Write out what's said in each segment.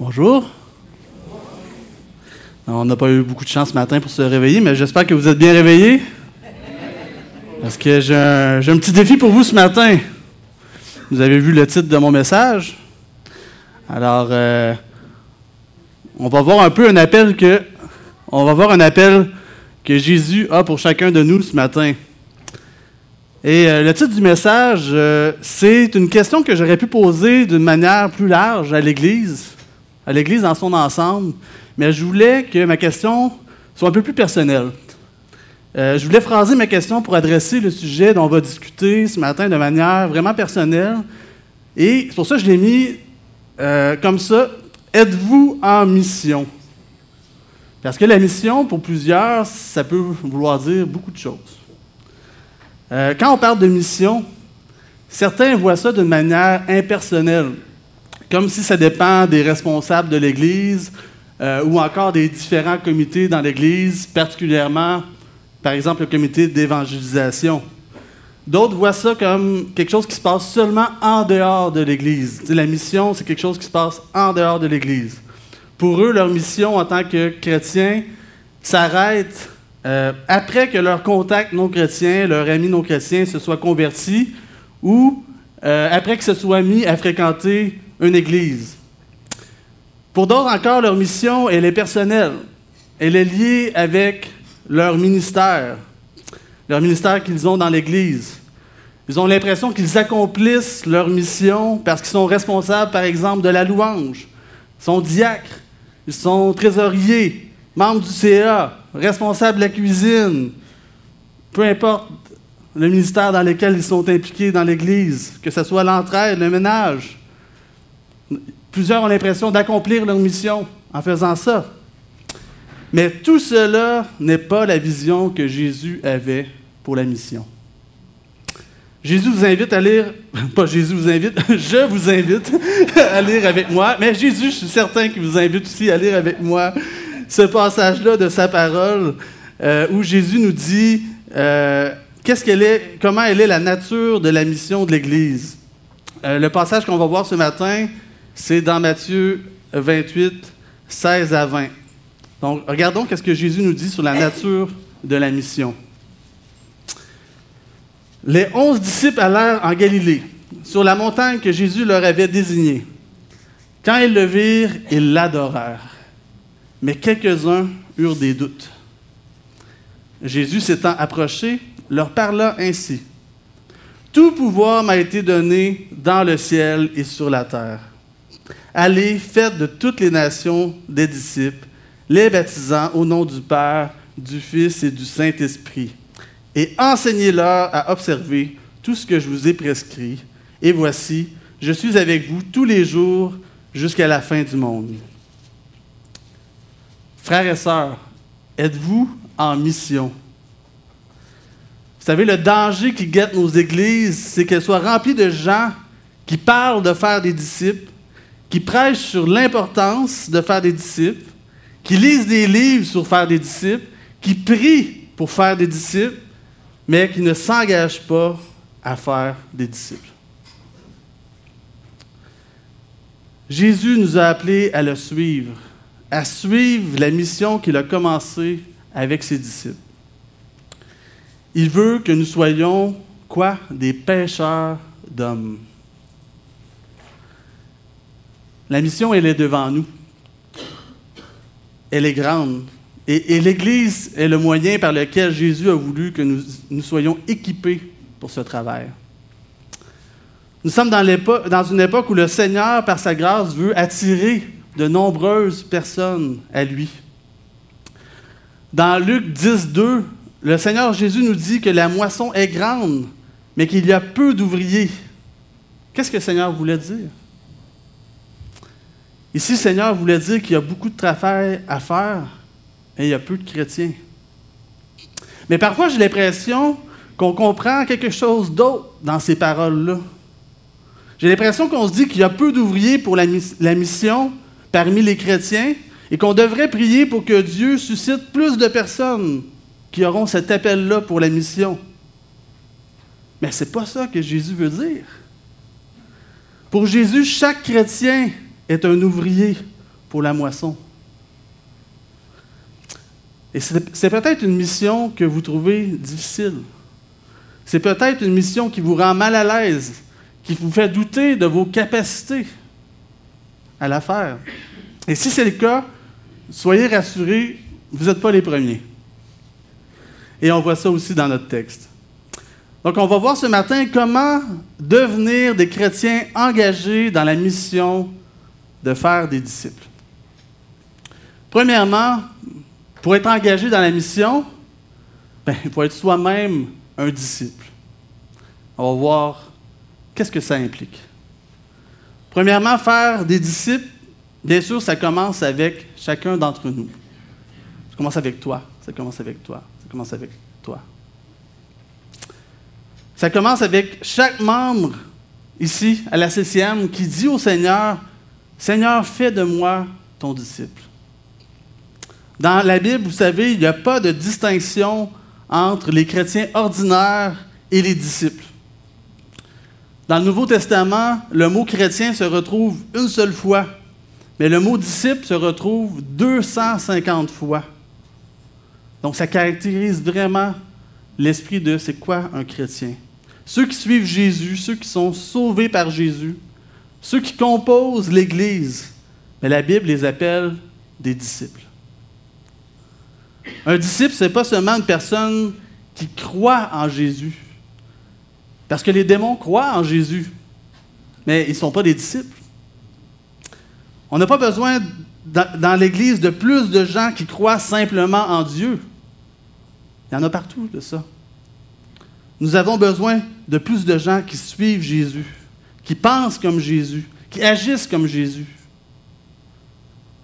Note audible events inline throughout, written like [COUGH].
Bonjour. On n'a pas eu beaucoup de chance ce matin pour se réveiller, mais j'espère que vous êtes bien réveillés. Parce que j'ai un, petit défi pour vous ce matin. Vous avez vu le titre de mon message? Alors, euh, on va voir un peu un appel que, on va voir un appel que Jésus a pour chacun de nous ce matin. Et euh, le titre du message, euh, c'est une question que j'aurais pu poser d'une manière plus large à l'Église, à l'Église dans son ensemble, mais je voulais que ma question soit un peu plus personnelle. Euh, je voulais phraser ma question pour adresser le sujet dont on va discuter ce matin de manière vraiment personnelle. Et c'est pour ça que je l'ai mis euh, comme ça. Êtes-vous en mission? Parce que la mission, pour plusieurs, ça peut vouloir dire beaucoup de choses. Euh, quand on parle de mission, certains voient ça d'une manière impersonnelle, comme si ça dépend des responsables de l'Église euh, ou encore des différents comités dans l'Église, particulièrement, par exemple, le comité d'évangélisation. D'autres voient ça comme quelque chose qui se passe seulement en dehors de l'Église. La mission, c'est quelque chose qui se passe en dehors de l'Église. Pour eux, leur mission en tant que chrétiens s'arrête euh, après que leur contact non chrétien, leur ami non chrétien se soit converti ou euh, après qu'ils se soient mis à fréquenter une église. Pour d'autres encore, leur mission, elle est personnelle. Elle est liée avec leur ministère, leur ministère qu'ils ont dans l'Église. Ils ont l'impression qu'ils accomplissent leur mission parce qu'ils sont responsables, par exemple, de la louange. Ils sont diacres, ils sont trésoriers, membres du CA, responsables de la cuisine. Peu importe le ministère dans lequel ils sont impliqués dans l'Église, que ce soit l'entraide, le ménage. Plusieurs ont l'impression d'accomplir leur mission en faisant ça. Mais tout cela n'est pas la vision que Jésus avait pour la mission. Jésus vous invite à lire, [LAUGHS] pas Jésus vous invite, [LAUGHS] je vous invite [LAUGHS] à lire avec moi, mais Jésus, je suis certain qu'il vous invite aussi à lire avec moi ce passage-là de sa parole euh, où Jésus nous dit euh, qu'est-ce qu'elle est, comment elle est la nature de la mission de l'Église. Euh, le passage qu'on va voir ce matin, c'est dans Matthieu 28, 16 à 20. Donc, regardons qu'est-ce que Jésus nous dit sur la nature de la mission. Les onze disciples allèrent en Galilée, sur la montagne que Jésus leur avait désignée. Quand ils le virent, ils l'adorèrent. Mais quelques-uns eurent des doutes. Jésus s'étant approché, leur parla ainsi. Tout pouvoir m'a été donné dans le ciel et sur la terre. Allez, faites de toutes les nations des disciples, les baptisant au nom du Père, du Fils et du Saint-Esprit, et enseignez-leur à observer tout ce que je vous ai prescrit. Et voici, je suis avec vous tous les jours jusqu'à la fin du monde. Frères et sœurs, êtes-vous en mission? Vous savez, le danger qui guette nos églises, c'est qu'elles soient remplies de gens qui parlent de faire des disciples, qui prêchent sur l'importance de faire des disciples, qui lisent des livres sur faire des disciples, qui prient pour faire des disciples, mais qui ne s'engagent pas à faire des disciples. Jésus nous a appelés à le suivre, à suivre la mission qu'il a commencée avec ses disciples. Il veut que nous soyons quoi? Des pêcheurs d'hommes. La mission, elle est devant nous. Elle est grande. Et, l'Église est le moyen par lequel Jésus a voulu que nous, soyons équipés pour ce travail. Nous sommes dans, dans, une époque où le Seigneur, par sa grâce, veut attirer de nombreuses personnes à lui. Dans Luc 10, 2, le Seigneur Jésus nous dit que la moisson est grande, mais qu'il y a peu d'ouvriers. Qu'est-ce que le Seigneur voulait dire? Ici, Seigneur voulait dire qu'il y a beaucoup de travail à faire et il y a peu de chrétiens. Mais parfois, j'ai l'impression qu'on comprend quelque chose d'autre dans ces paroles-là. J'ai l'impression qu'on se dit qu'il y a peu d'ouvriers pour la, la mission parmi les chrétiens et qu'on devrait prier pour que Dieu suscite plus de personnes qui auront cet appel-là pour la mission. Mais ce n'est pas ça que Jésus veut dire. Pour Jésus, chaque chrétien est un ouvrier pour la moisson. Et c'est peut-être une mission que vous trouvez difficile. C'est peut-être une mission qui vous rend mal à l'aise, qui vous fait douter de vos capacités à la faire. Et si c'est le cas, soyez rassurés, vous n'êtes pas les premiers. Et on voit ça aussi dans notre texte. Donc, on va voir ce matin comment devenir des chrétiens engagés dans la mission de faire des disciples. Premièrement, pour être engagé dans la mission, ben, il faut être soi-même un disciple. On va voir qu'est-ce que ça implique. Premièrement, faire des disciples, bien sûr, ça commence avec chacun d'entre nous. Ça commence avec toi, ça commence avec toi, ça commence avec toi. Ça commence avec chaque membre ici à la CCM qui dit au Seigneur, Seigneur, fais de moi ton disciple. Dans la Bible, vous savez, il n'y a pas de distinction entre les chrétiens ordinaires et les disciples. Dans le Nouveau Testament, le mot chrétien se retrouve une seule fois, mais le mot disciple se retrouve 250 fois. Donc ça caractérise vraiment l'esprit de c'est quoi un chrétien. Ceux qui suivent Jésus, ceux qui sont sauvés par Jésus, ceux qui composent l'Église, mais la Bible les appelle des disciples. Un disciple, ce n'est pas seulement une personne qui croit en Jésus. Parce que les démons croient en Jésus, mais ils ne sont pas des disciples. On n'a pas besoin dans, l'Église de plus de gens qui croient simplement en Dieu. Il y en a partout de ça. Nous avons besoin de plus de gens qui suivent Jésus, qui pensent comme Jésus, qui agissent comme Jésus.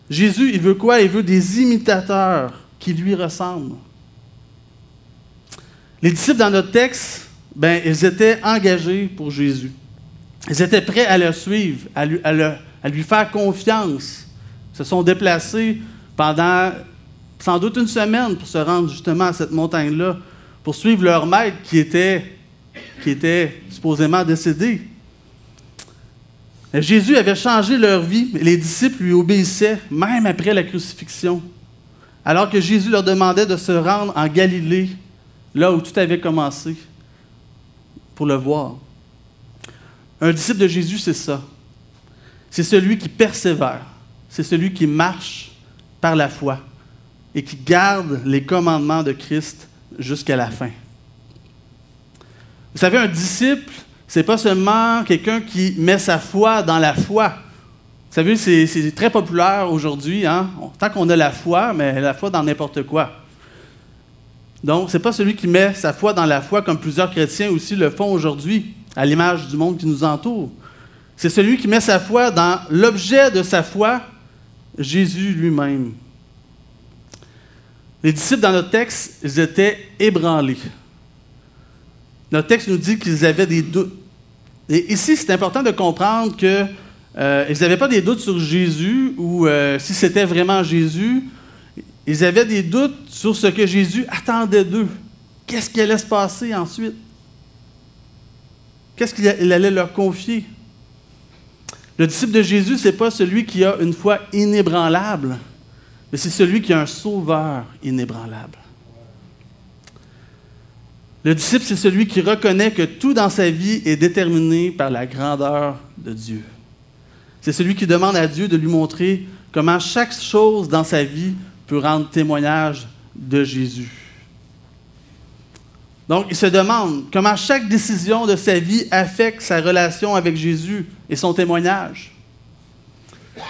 Jésus, il veut quoi? Il veut des imitateurs qui lui ressemblent. Les disciples dans notre texte, ben, ils étaient engagés pour Jésus. Ils étaient prêts à le suivre, à lui, faire confiance. Ils se sont déplacés pendant sans doute une semaine pour se rendre justement à cette montagne-là, pour suivre leur maître qui était, qui était supposément décédé. Jésus avait changé leur vie, les disciples lui obéissaient, même après la crucifixion alors que Jésus leur demandait de se rendre en Galilée, là où tout avait commencé, pour le voir. Un disciple de Jésus, c'est ça. C'est celui qui persévère. C'est celui qui marche par la foi et qui garde les commandements de Christ jusqu'à la fin. Vous savez, un disciple, c'est pas seulement quelqu'un qui met sa foi dans la foi, vous savez, c'est très populaire aujourd'hui. Hein? Tant qu'on a la foi, mais la foi dans n'importe quoi. Donc, ce n'est pas celui qui met sa foi dans la foi comme plusieurs chrétiens aussi le font aujourd'hui, à l'image du monde qui nous entoure. C'est celui qui met sa foi dans l'objet de sa foi, Jésus lui-même. Les disciples dans notre texte, ils étaient ébranlés. Notre texte nous dit qu'ils avaient des doutes. Et ici, c'est important de comprendre que euh, n'avaient pas des doutes sur Jésus ou euh, si c'était vraiment Jésus. Ils avaient des doutes sur ce que Jésus attendait d'eux. Qu'est-ce qui allait se passer ensuite? Qu'est-ce qu'il allait leur confier? Le disciple de Jésus, ce n'est pas celui qui a une foi inébranlable, mais c'est celui qui a un sauveur inébranlable. Le disciple, c'est celui qui reconnaît que tout dans sa vie est déterminé par la grandeur de Dieu. C'est celui qui demande à Dieu de lui montrer comment chaque chose dans sa vie peut rendre témoignage de Jésus. Donc, il se demande comment chaque décision de sa vie affecte sa relation avec Jésus et son témoignage.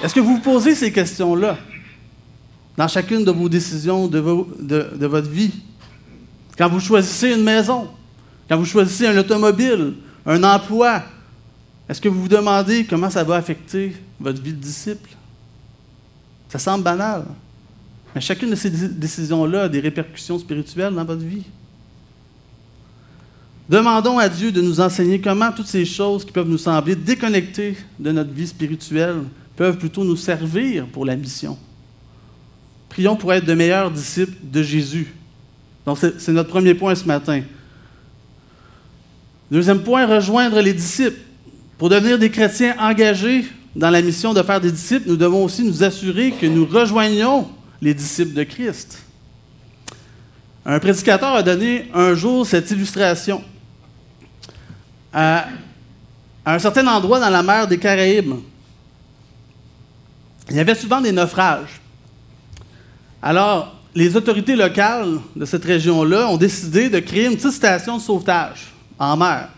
Est-ce que vous vous posez ces questions-là dans chacune de vos décisions de, de, votre vie? Quand vous choisissez une maison, quand vous choisissez un automobile, un emploi, est-ce que vous vous demandez comment ça va affecter votre vie de disciple? Ça semble banal. Mais chacune de ces décisions-là a des répercussions spirituelles dans votre vie. Demandons à Dieu de nous enseigner comment toutes ces choses qui peuvent nous sembler déconnectées de notre vie spirituelle peuvent plutôt nous servir pour la mission. Prions pour être de meilleurs disciples de Jésus. Donc, c'est notre premier point ce matin. Deuxième point, rejoindre les disciples. Pour devenir des chrétiens engagés, dans la mission de faire des disciples, nous devons aussi nous assurer que nous rejoignons les disciples de Christ. Un prédicateur a donné un jour cette illustration. À, un certain endroit dans la mer des Caraïbes, il y avait souvent des naufrages. Alors, les autorités locales de cette région-là ont décidé de créer une petite station de sauvetage en mer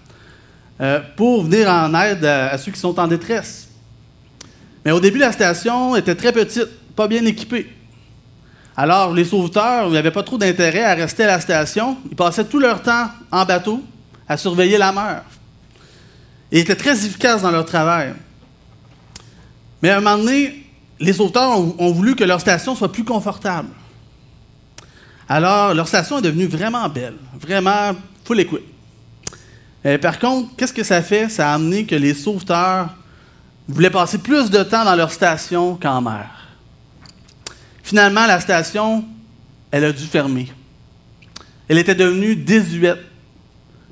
euh, pour venir en aide à, ceux qui sont en détresse. Mais au début, la station était très petite, pas bien équipée. Alors, les sauveteurs n'avaient pas trop d'intérêt à rester à la station. Ils passaient tout leur temps en bateau à surveiller la mer. Ils étaient très efficaces dans leur travail. Mais à un moment donné, les sauveteurs ont, voulu que leur station soit plus confortable. Alors, leur station est devenue vraiment belle, vraiment full equip. Euh, par contre, qu'est-ce que ça fait? Ça a amené que les sauveteurs voulaient passer plus de temps dans leur station qu'en mer. Finalement, la station, elle a dû fermer. Elle était devenue désuète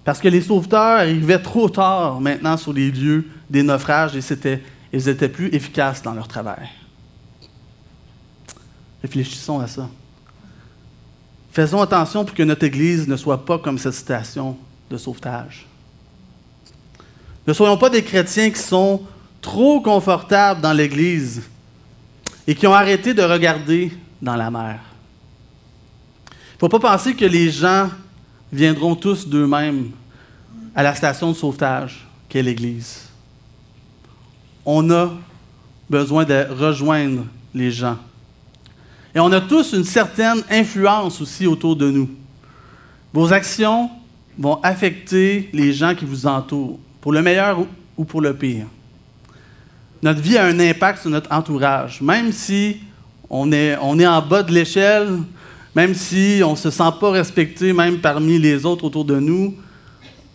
parce que les sauveteurs arrivaient trop tard maintenant sur les lieux des naufrages et ils étaient plus efficaces dans leur travail. Réfléchissons à ça. Faisons attention pour que notre Église ne soit pas comme cette station de sauvetage. Ne soyons pas des chrétiens qui sont trop confortables dans l'Église et qui ont arrêté de regarder dans la mer. Il ne faut pas penser que les gens viendront tous d'eux-mêmes à la station de sauvetage qu'est l'Église. On a besoin de rejoindre les gens. Et on a tous une certaine influence aussi autour de nous. Vos actions vont affecter les gens qui vous entourent, pour le meilleur ou pour le pire. Notre vie a un impact sur notre entourage, même si on est, on est en bas de l'échelle, même si on ne se sent pas respecté, même parmi les autres autour de nous,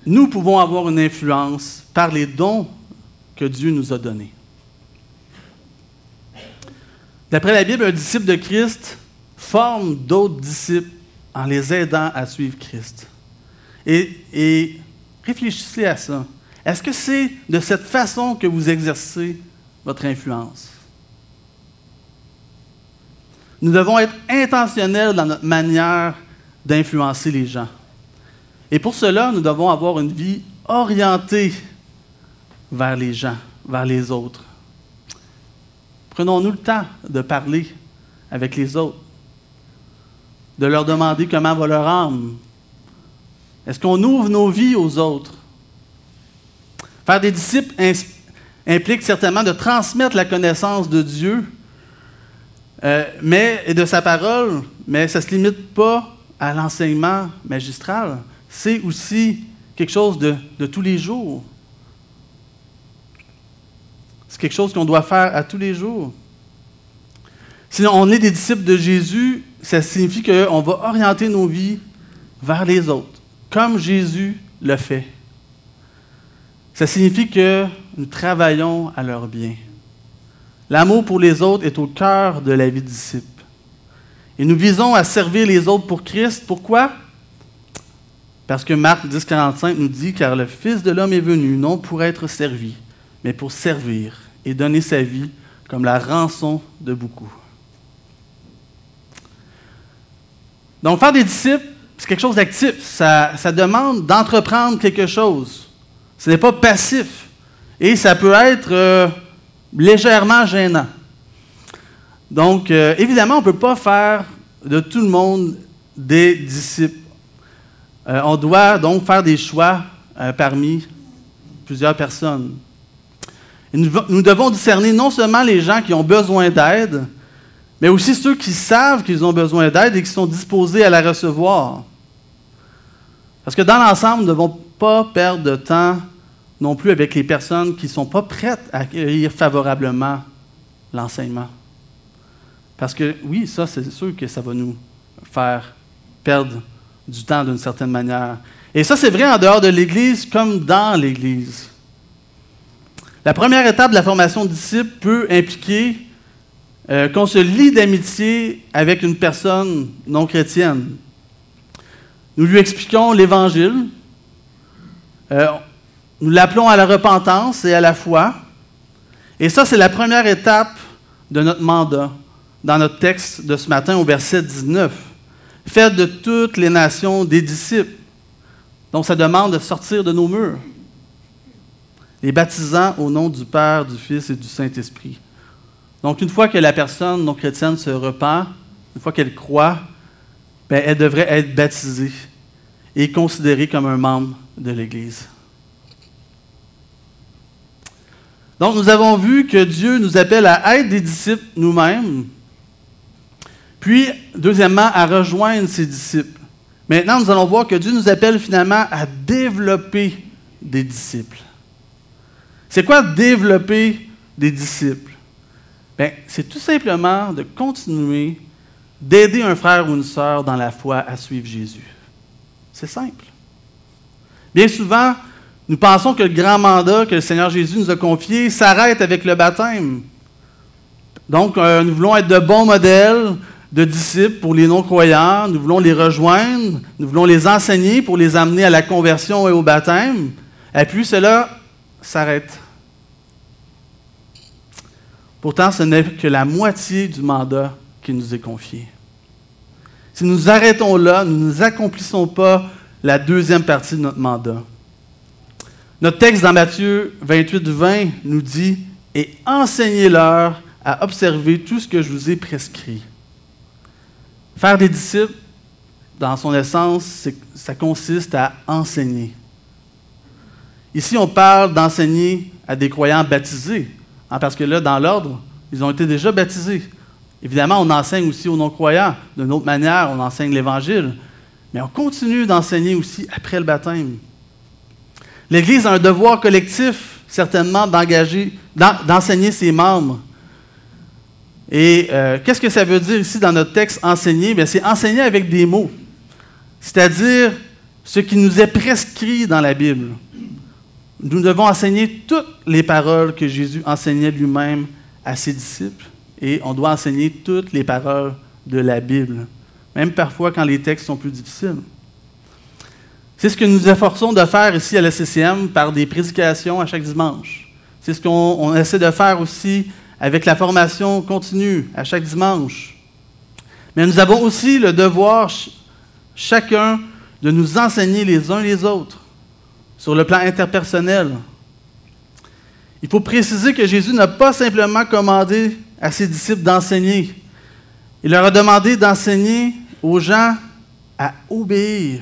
nous pouvons avoir une influence par les dons que Dieu nous a donnés. D'après la Bible, un disciple de Christ forme d'autres disciples en les aidant à suivre Christ. Et, réfléchissez à ça. Est-ce que c'est de cette façon que vous exercez votre influence? Nous devons être intentionnels dans notre manière d'influencer les gens. Et pour cela, nous devons avoir une vie orientée vers les gens, vers les autres. Prenons-nous le temps de parler avec les autres, de leur demander comment va leur âme. Est-ce qu'on ouvre nos vies aux autres? Faire des disciples implique certainement de transmettre la connaissance de Dieu euh, mais, et de sa parole, mais ça ne se limite pas à l'enseignement magistral. C'est aussi quelque chose de, de tous les jours. C'est quelque chose qu'on doit faire à tous les jours. Si on est des disciples de Jésus, ça signifie qu'on va orienter nos vies vers les autres, comme Jésus le fait. Ça signifie que nous travaillons à leur bien. L'amour pour les autres est au cœur de la vie disciple. Et nous visons à servir les autres pour Christ. Pourquoi? Parce que Marc 10, 45 nous dit Car le Fils de l'homme est venu, non pour être servi, mais pour servir et donner sa vie comme la rançon de beaucoup. Donc, faire des disciples, c'est quelque chose d'actif. Ça, demande d'entreprendre quelque chose. Ce n'est pas passif. Et ça peut être euh, légèrement gênant. Donc, euh, évidemment, on ne peut pas faire de tout le monde des disciples. Euh, on doit donc faire des choix parmi plusieurs personnes. Nous, devons discerner non seulement les gens qui ont besoin d'aide, mais aussi ceux qui savent qu'ils ont besoin d'aide et qui sont disposés à la recevoir. Parce que dans l'ensemble, nous ne devons pas perdre de temps non plus avec les personnes qui ne sont pas prêtes à accueillir favorablement l'enseignement. Parce que oui, ça, c'est sûr que ça va nous faire perdre du temps d'une certaine manière. Et ça, c'est vrai en dehors de l'Église comme dans l'Église. La première étape de la formation de disciples peut impliquer euh, qu'on se lie d'amitié avec une personne non chrétienne. Nous lui expliquons l'Évangile. Euh, nous l'appelons à la repentance et à la foi. Et ça, c'est la première étape de notre mandat dans notre texte de ce matin au verset 19. Faites de toutes les nations des disciples. Donc, ça demande de sortir de nos murs. Les baptisant au nom du Père, du Fils et du Saint-Esprit. Donc, une fois que la personne non chrétienne se repent, une fois qu'elle croit, ben, elle devrait être baptisée et considérée comme un membre de l'Église. Donc, nous avons vu que Dieu nous appelle à être des disciples nous-mêmes, puis, deuxièmement, à rejoindre ses disciples. Maintenant, nous allons voir que Dieu nous appelle finalement à développer des disciples. C'est quoi développer des disciples? Bien, c'est tout simplement de continuer d'aider un frère ou une sœur dans la foi à suivre Jésus. C'est simple. Bien souvent, nous pensons que le grand mandat que le Seigneur Jésus nous a confié s'arrête avec le baptême. Donc, euh, nous voulons être de bons modèles de disciples pour les non-croyants, nous voulons les rejoindre, nous voulons les enseigner pour les amener à la conversion et au baptême, et puis cela s'arrête. Pourtant, ce n'est que la moitié du mandat qui nous est confié. Si nous arrêtons là, nous n'accomplissons pas la deuxième partie de notre mandat. Notre texte dans Matthieu 28, 20 nous dit Et enseignez-leur à observer tout ce que je vous ai prescrit. Faire des disciples, dans son essence, ça consiste à enseigner. Ici, on parle d'enseigner à des croyants baptisés, hein, parce que là, dans l'ordre, ils ont été déjà baptisés. Évidemment, on enseigne aussi aux non-croyants. D'une autre manière, on enseigne l'Évangile. Mais on continue d'enseigner aussi après le baptême. L'Église a un devoir collectif, certainement, d'enseigner ses membres. Et euh, qu'est-ce que ça veut dire ici dans notre texte enseigner? c'est enseigner avec des mots, c'est-à-dire ce qui nous est prescrit dans la Bible. Nous devons enseigner toutes les paroles que Jésus enseignait lui-même à ses disciples et on doit enseigner toutes les paroles de la Bible, même parfois quand les textes sont plus difficiles. C'est ce que nous efforçons de faire ici à la CCM par des prédications à chaque dimanche. C'est ce qu'on essaie de faire aussi avec la formation continue à chaque dimanche. Mais nous avons aussi le devoir, chacun, de nous enseigner les uns les autres sur le plan interpersonnel. Il faut préciser que Jésus n'a pas simplement commandé à ses disciples d'enseigner. Il leur a demandé d'enseigner aux gens à obéir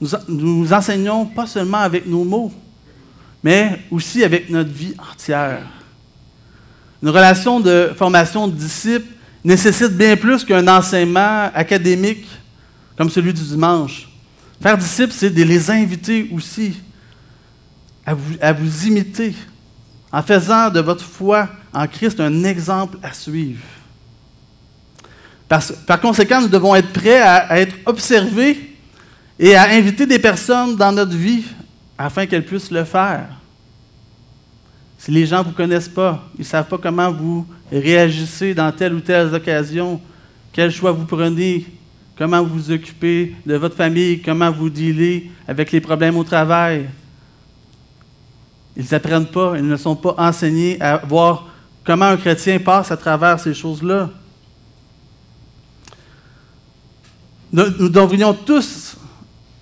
nous, nous enseignons pas seulement avec nos mots, mais aussi avec notre vie entière. Une relation de formation de disciples nécessite bien plus qu'un enseignement académique comme celui du dimanche. Faire disciples, c'est de les inviter aussi à vous, imiter, en faisant de votre foi en Christ un exemple à suivre. Par, par conséquent, nous devons être prêts à, à être observés et à inviter des personnes dans notre vie afin qu'elles puissent le faire. Si les gens ne vous connaissent pas, ils ne savent pas comment vous réagissez dans telle ou telle occasion, quel choix vous prenez, comment vous vous occupez de votre famille, comment vous dealez avec les problèmes au travail? Ils n'apprennent pas, ils ne sont pas enseignés à voir comment un chrétien passe à travers ces choses-là. Nous devrions tous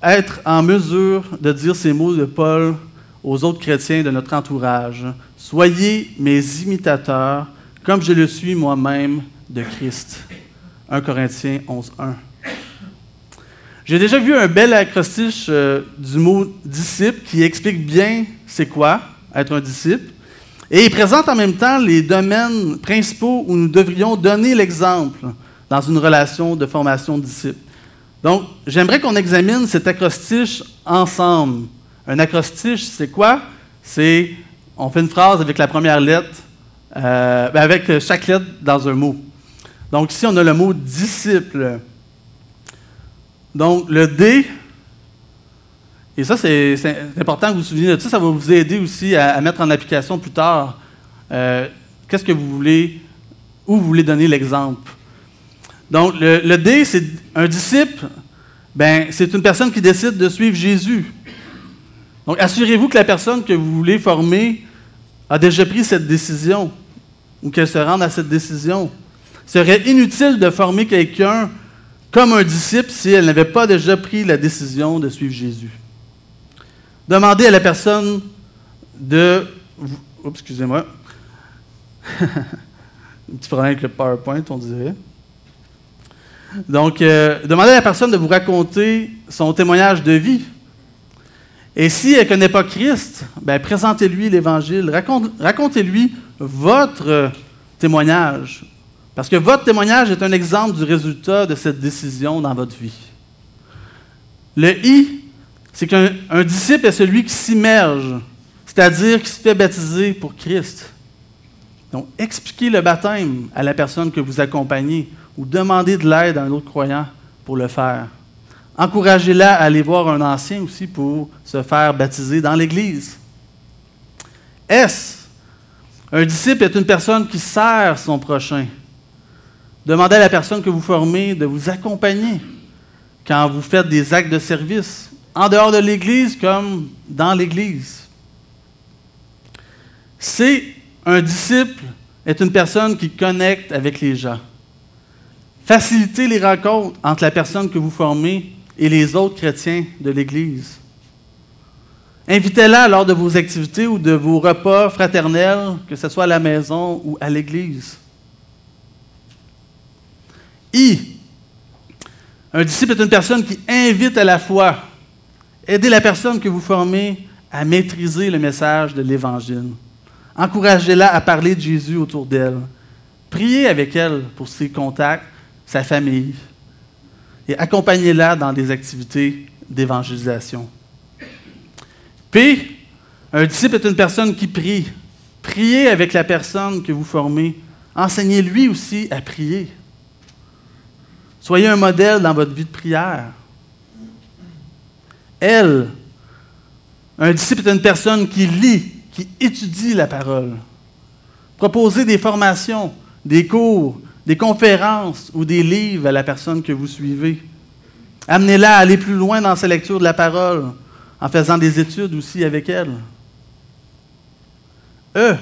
être en mesure de dire ces mots de Paul aux autres chrétiens de notre entourage. Soyez mes imitateurs, comme je le suis moi-même de Christ. 1 Corinthiens 11, 1. J'ai déjà vu un bel acrostiche euh, du mot disciple qui explique bien c'est quoi être un disciple. Et il présente en même temps les domaines principaux où nous devrions donner l'exemple dans une relation de formation de disciple. Donc, j'aimerais qu'on examine cet acrostiche ensemble. Un acrostiche, c'est quoi? C'est, on fait une phrase avec la première lettre, euh, ben, avec chaque lettre dans un mot. Donc, ici, on a le mot disciple. Donc, le D, et ça, c'est important que vous vous souveniez de ça, ça va vous aider aussi à, mettre en application plus tard. Euh, qu'est-ce que vous voulez, où vous voulez donner l'exemple? Donc, le, D, c'est un disciple, ben, c'est une personne qui décide de suivre Jésus. Donc, assurez-vous que la personne que vous voulez former a déjà pris cette décision ou qu'elle se rende à cette décision. Il serait inutile de former quelqu'un comme un disciple si elle n'avait pas déjà pris la décision de suivre Jésus. Demandez à la personne de... Excusez-moi. [LAUGHS] un petit problème avec le PowerPoint, on dirait. Donc, euh, demandez à la personne de vous raconter son témoignage de vie. Et si elle ne connaît pas Christ, ben, présentez-lui l'Évangile. Racontez-lui votre témoignage. Parce que votre témoignage est un exemple du résultat de cette décision dans votre vie. Le I, c'est qu'un disciple est celui qui s'immerge, c'est-à-dire qui se fait baptiser pour Christ. Donc, expliquez le baptême à la personne que vous accompagnez ou demandez de l'aide à un autre croyant pour le faire. Encouragez-la à aller voir un ancien aussi pour se faire baptiser dans l'Église. S. Un disciple est une personne qui sert son prochain. Demandez à la personne que vous formez de vous accompagner quand vous faites des actes de service, en dehors de l'Église comme dans l'Église. C. Un disciple est une personne qui connecte avec les gens. Facilitez les rencontres entre la personne que vous formez et les autres chrétiens de l'Église. Invitez-la lors de vos activités ou de vos repas fraternels, que ce soit à la maison ou à l'Église. I. Un disciple est une personne qui invite à la foi. Aidez la personne que vous formez à maîtriser le message de l'Évangile. Encouragez-la à parler de Jésus autour d'elle. Priez avec elle pour ses contacts, sa famille. Et accompagnez-la dans des activités d'évangélisation. P. Un disciple est une personne qui prie. Priez avec la personne que vous formez. Enseignez-lui aussi à prier. Soyez un modèle dans votre vie de prière. Elle, un disciple est une personne qui lit qui étudie la parole. Proposez des formations, des cours, des conférences ou des livres à la personne que vous suivez. Amenez-la à aller plus loin dans sa lecture de la parole, en faisant des études aussi avec elle. E.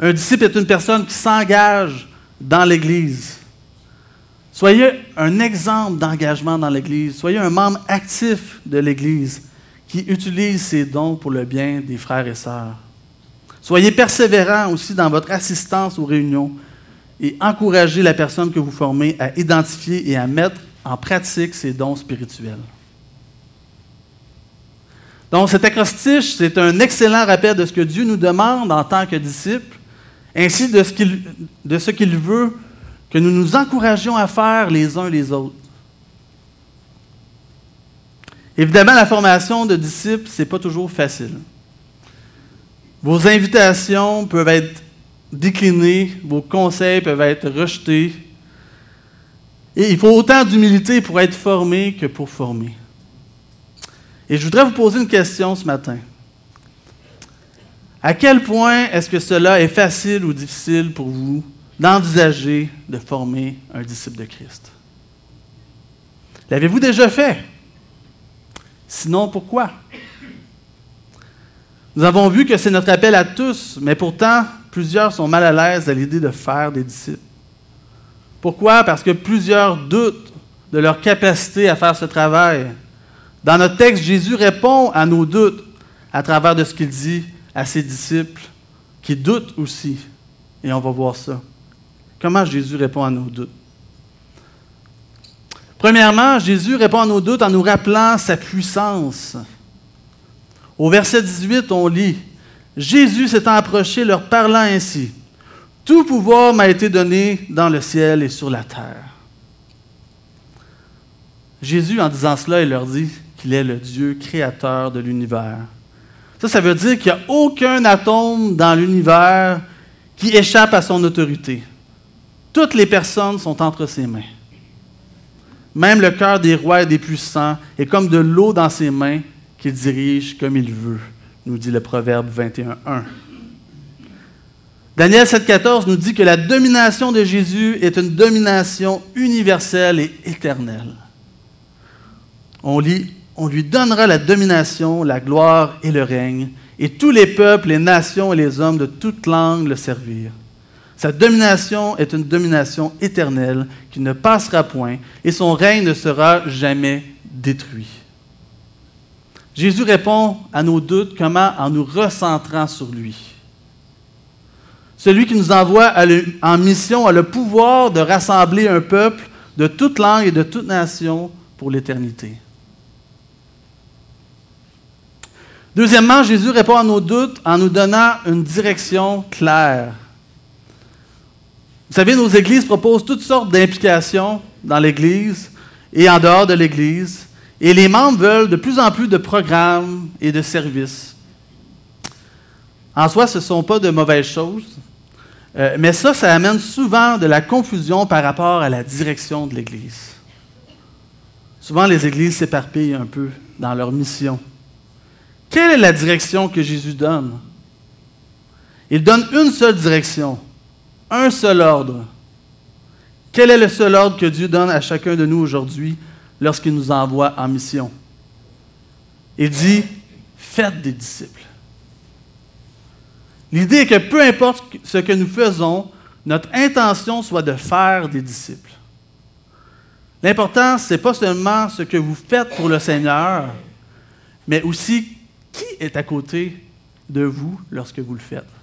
Un disciple est une personne qui s'engage dans l'Église. Soyez un exemple d'engagement dans l'Église. Soyez un membre actif de l'Église qui utilise ses dons pour le bien des frères et sœurs. Soyez persévérants aussi dans votre assistance aux réunions et encouragez la personne que vous formez à identifier et à mettre en pratique ses dons spirituels. Donc cet acrostiche, c'est un excellent rappel de ce que Dieu nous demande en tant que disciples, ainsi de ce qu'il veut que nous nous encouragions à faire les uns les autres. Évidemment, la formation de disciples, ce n'est pas toujours facile. Vos invitations peuvent être déclinées, vos conseils peuvent être rejetés. Et il faut autant d'humilité pour être formé que pour former. Et je voudrais vous poser une question ce matin. À quel point est-ce que cela est facile ou difficile pour vous? D'envisager de former un disciple de Christ? L'avez-vous déjà fait? Sinon, pourquoi? Nous avons vu que c'est notre appel à tous, mais pourtant, plusieurs sont mal à l'aise à l'idée de faire des disciples. Pourquoi? Parce que plusieurs doutent de leur capacité à faire ce travail. Dans notre texte, Jésus répond à nos doutes à travers de ce qu'il dit à ses disciples, qui doutent aussi. Et on va voir ça. Comment Jésus répond à nos doutes? Premièrement, Jésus répond à nos doutes en nous rappelant sa puissance. Au verset 18, on lit Jésus s'étant approché, leur parlant ainsi Tout pouvoir m'a été donné dans le ciel et sur la terre. Jésus, en disant cela, il leur dit qu'il est le Dieu créateur de l'univers. Ça, ça veut dire qu'il n'y a aucun atome dans l'univers qui échappe à son autorité. Toutes les personnes sont entre ses mains. Même le cœur des rois et des puissants est comme de l'eau dans ses mains qu'il dirige comme il veut, nous dit le Proverbe 21.1. Daniel 7.14 nous dit que la domination de Jésus est une domination universelle et éternelle. On on lui donnera la domination, la gloire et le règne, et tous les peuples, les nations et les hommes de toute langue le servirent. Sa domination est une domination éternelle qui ne passera point, et son règne ne sera jamais détruit. Jésus répond à nos doutes comment en nous recentrant sur lui. Celui qui nous envoie en mission a le pouvoir de rassembler un peuple de toute langue et de toute nation pour l'éternité. Deuxièmement, Jésus répond à nos doutes en nous donnant une direction claire. Vous savez, nos églises proposent toutes sortes d'implications dans l'Église et en dehors de l'Église, et les membres veulent de plus en plus de programmes et de services. En soi, ce ne sont pas de mauvaises choses, euh, mais ça, ça amène souvent de la confusion par rapport à la direction de l'Église. Souvent, les églises s'éparpillent un peu dans leur mission. Quelle est la direction que Jésus donne? Il donne une seule direction, un seul ordre. Quel est le seul ordre que Dieu donne à chacun de nous aujourd'hui lorsqu'il nous envoie en mission? Il dit, faites des disciples. L'idée est que peu importe ce que nous faisons, notre intention soit de faire des disciples. L'important, ce n'est pas seulement ce que vous faites pour le Seigneur, mais aussi qui est à côté de vous lorsque vous le faites.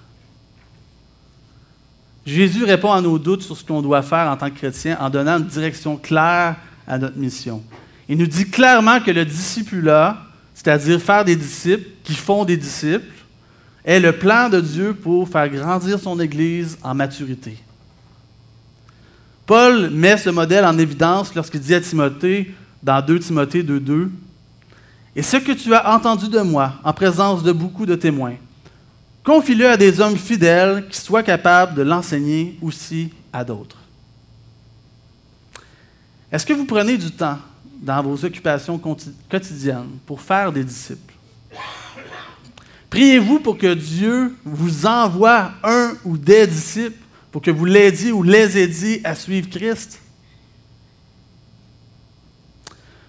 Jésus répond à nos doutes sur ce qu'on doit faire en tant que chrétien en donnant une direction claire à notre mission. Il nous dit clairement que le discipulat, c'est-à-dire faire des disciples qui font des disciples, est le plan de Dieu pour faire grandir son Église en maturité. Paul met ce modèle en évidence lorsqu'il dit à Timothée, dans 2 Timothée 2.2, Et ce que tu as entendu de moi, en présence de beaucoup de témoins, confie-le à des hommes fidèles qui soient capables de l'enseigner aussi à d'autres. Est-ce que vous prenez du temps dans vos occupations quotidiennes pour faire des disciples? Priez-vous pour que Dieu vous envoie un ou des disciples pour que vous l'aidiez ou les aidiez à suivre Christ?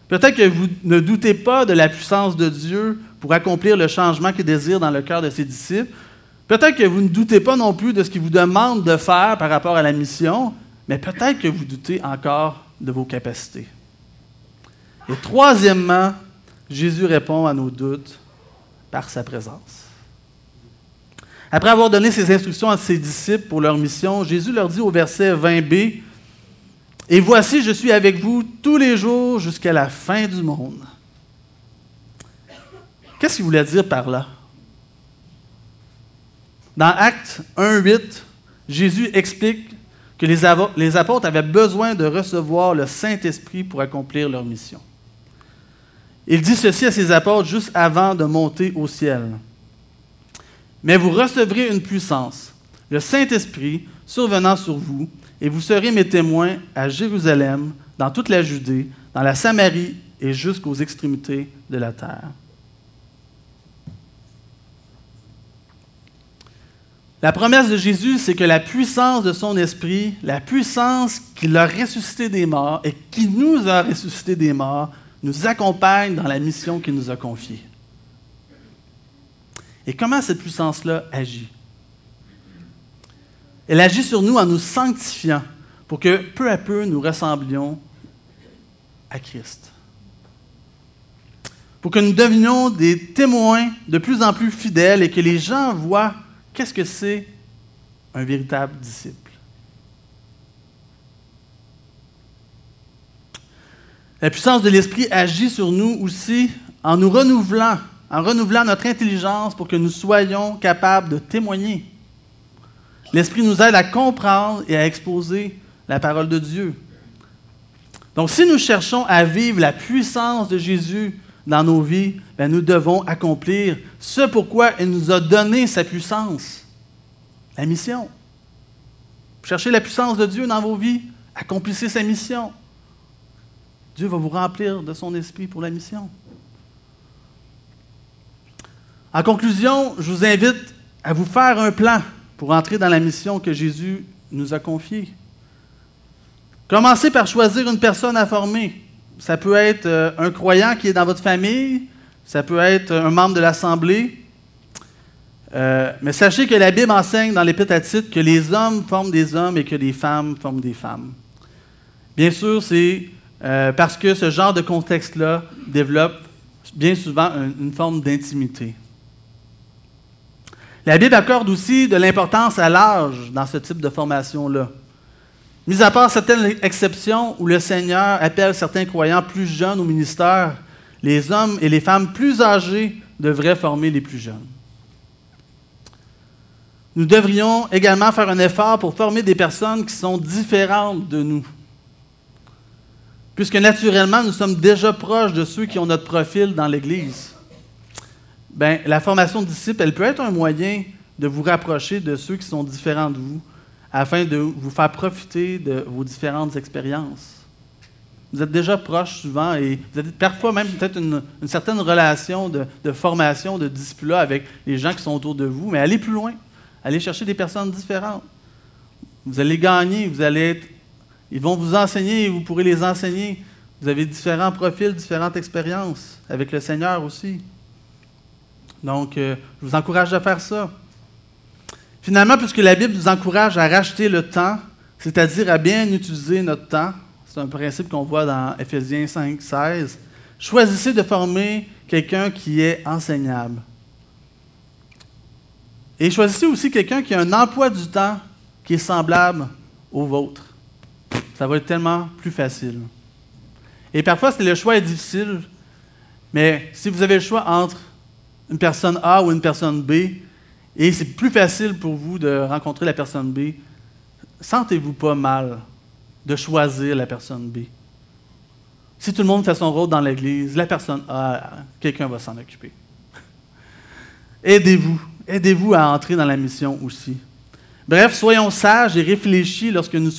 Peut-être que vous ne doutez pas de la puissance de Dieu pour accomplir le changement qu'il désire dans le cœur de ses disciples. Peut-être que vous ne doutez pas non plus de ce qu'il vous demande de faire par rapport à la mission, mais peut-être que vous doutez encore de vos capacités. Et troisièmement, Jésus répond à nos doutes par sa présence. Après avoir donné ses instructions à ses disciples pour leur mission, Jésus leur dit au verset 20b, Et voici, je suis avec vous tous les jours jusqu'à la fin du monde. Qu'est-ce qu'il voulait dire par là? Dans Acte 1.8, Jésus explique que les, les apôtres avaient besoin de recevoir le Saint-Esprit pour accomplir leur mission. Il dit ceci à ses apôtres juste avant de monter au ciel. Mais vous recevrez une puissance, le Saint-Esprit survenant sur vous, et vous serez mes témoins à Jérusalem, dans toute la Judée, dans la Samarie et jusqu'aux extrémités de la terre. La promesse de Jésus, c'est que la puissance de son esprit, la puissance qui l'a ressuscité des morts et qui nous a ressuscité des morts, nous accompagne dans la mission qu'il nous a confiée. Et comment cette puissance-là agit? Elle agit sur nous en nous sanctifiant pour que peu à peu nous ressemblions à Christ. Pour que nous devenions des témoins de plus en plus fidèles et que les gens voient qu'est-ce que c'est un véritable disciple? La puissance de l'Esprit agit sur nous aussi en nous renouvelant, en renouvelant notre intelligence pour que nous soyons capables de témoigner. L'Esprit nous aide à comprendre et à exposer la parole de Dieu. Donc, si nous cherchons à vivre la puissance de Jésus dans nos vies, ben, nous devons accomplir ce pourquoi il nous a donné sa puissance, la mission. Cherchez la puissance de Dieu dans vos vies, accomplissez sa mission. Dieu va vous remplir de son esprit pour la mission. En conclusion, je vous invite à vous faire un plan pour entrer dans la mission que Jésus nous a confiée. Commencez par choisir une personne à former. Ça peut être euh, un croyant qui est dans votre famille, ça peut être un membre de l'Assemblée. Euh, mais sachez que la Bible enseigne dans l'Épître à titre que les hommes forment des hommes et que les femmes forment des femmes. Bien sûr, c'est euh, parce que ce genre de contexte-là développe bien souvent une forme d'intimité. La Bible accorde aussi de l'importance à l'âge dans ce type de formation-là. Mis à part certaines exceptions où le Seigneur appelle certains croyants plus jeunes au ministère, les hommes et les femmes plus âgés devraient former les plus jeunes. Nous devrions également faire un effort pour former des personnes qui sont différentes de nous. Puisque naturellement, nous sommes déjà proches de ceux qui ont notre profil dans l'Église. Ben, la formation de disciples, elle peut être un moyen de vous rapprocher de ceux qui sont différents de vous, afin de vous faire profiter de vos différentes expériences. Vous êtes déjà proches souvent et vous avez parfois même peut-être une, certaine relation de, formation, de discipline avec les gens qui sont autour de vous, mais allez plus loin. Allez chercher des personnes différentes. Vous allez gagner, vous allez être, ils vont vous enseigner et vous pourrez les enseigner. Vous avez différents profils, différentes expériences avec le Seigneur aussi. Donc, euh, je vous encourage à faire ça. Finalement, puisque la Bible nous encourage à racheter le temps, c'est-à-dire à bien utiliser notre temps, c'est un principe qu'on voit dans Ephésiens 5, 16, choisissez de former quelqu'un qui est enseignable. Et choisissez aussi quelqu'un qui a un emploi du temps qui est semblable au vôtre. Ça va être tellement plus facile. Et parfois, le choix est difficile, mais si vous avez le choix entre une personne A ou une personne B, et c'est plus facile pour vous de rencontrer la personne B, sentez-vous pas mal de choisir la personne B. Si tout le monde fait son rôle dans l'Église, la personne A, quelqu'un va s'en occuper. [LAUGHS] Aidez-vous. Aidez-vous à entrer dans la mission aussi. Bref, soyons sages et réfléchis lorsque nous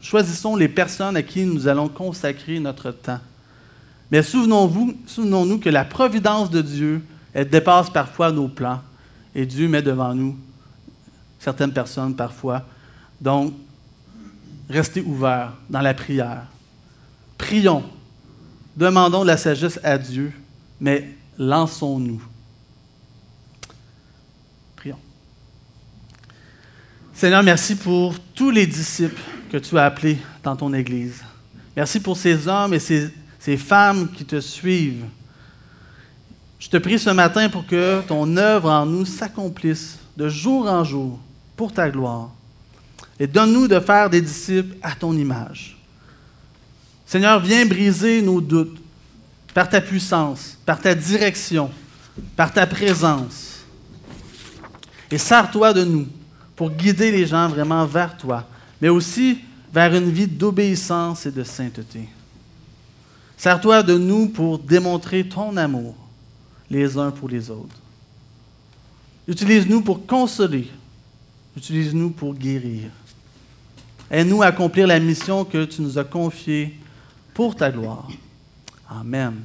choisissons les personnes à qui nous allons consacrer notre temps. Mais souvenons-nous souvenons que la providence de Dieu, dépasse parfois nos plans. Et Dieu met devant nous certaines personnes parfois. Donc, restez ouverts dans la prière. Prions. Demandons de la sagesse à Dieu, mais lançons-nous. Seigneur, merci pour tous les disciples que tu as appelés dans ton Église. Merci pour ces hommes et ces, ces femmes qui te suivent. Je te prie ce matin pour que ton œuvre en nous s'accomplisse de jour en jour pour ta gloire. Et donne-nous de faire des disciples à ton image. Seigneur, viens briser nos doutes par ta puissance, par ta direction, par ta présence. Et sers-toi de nous pour guider les gens vraiment vers toi, mais aussi vers une vie d'obéissance et de sainteté. Sers-toi de nous pour démontrer ton amour les uns pour les autres. Utilise-nous pour consoler. Utilise-nous pour guérir. Aide-nous à accomplir la mission que tu nous as confiée pour ta gloire. Amen.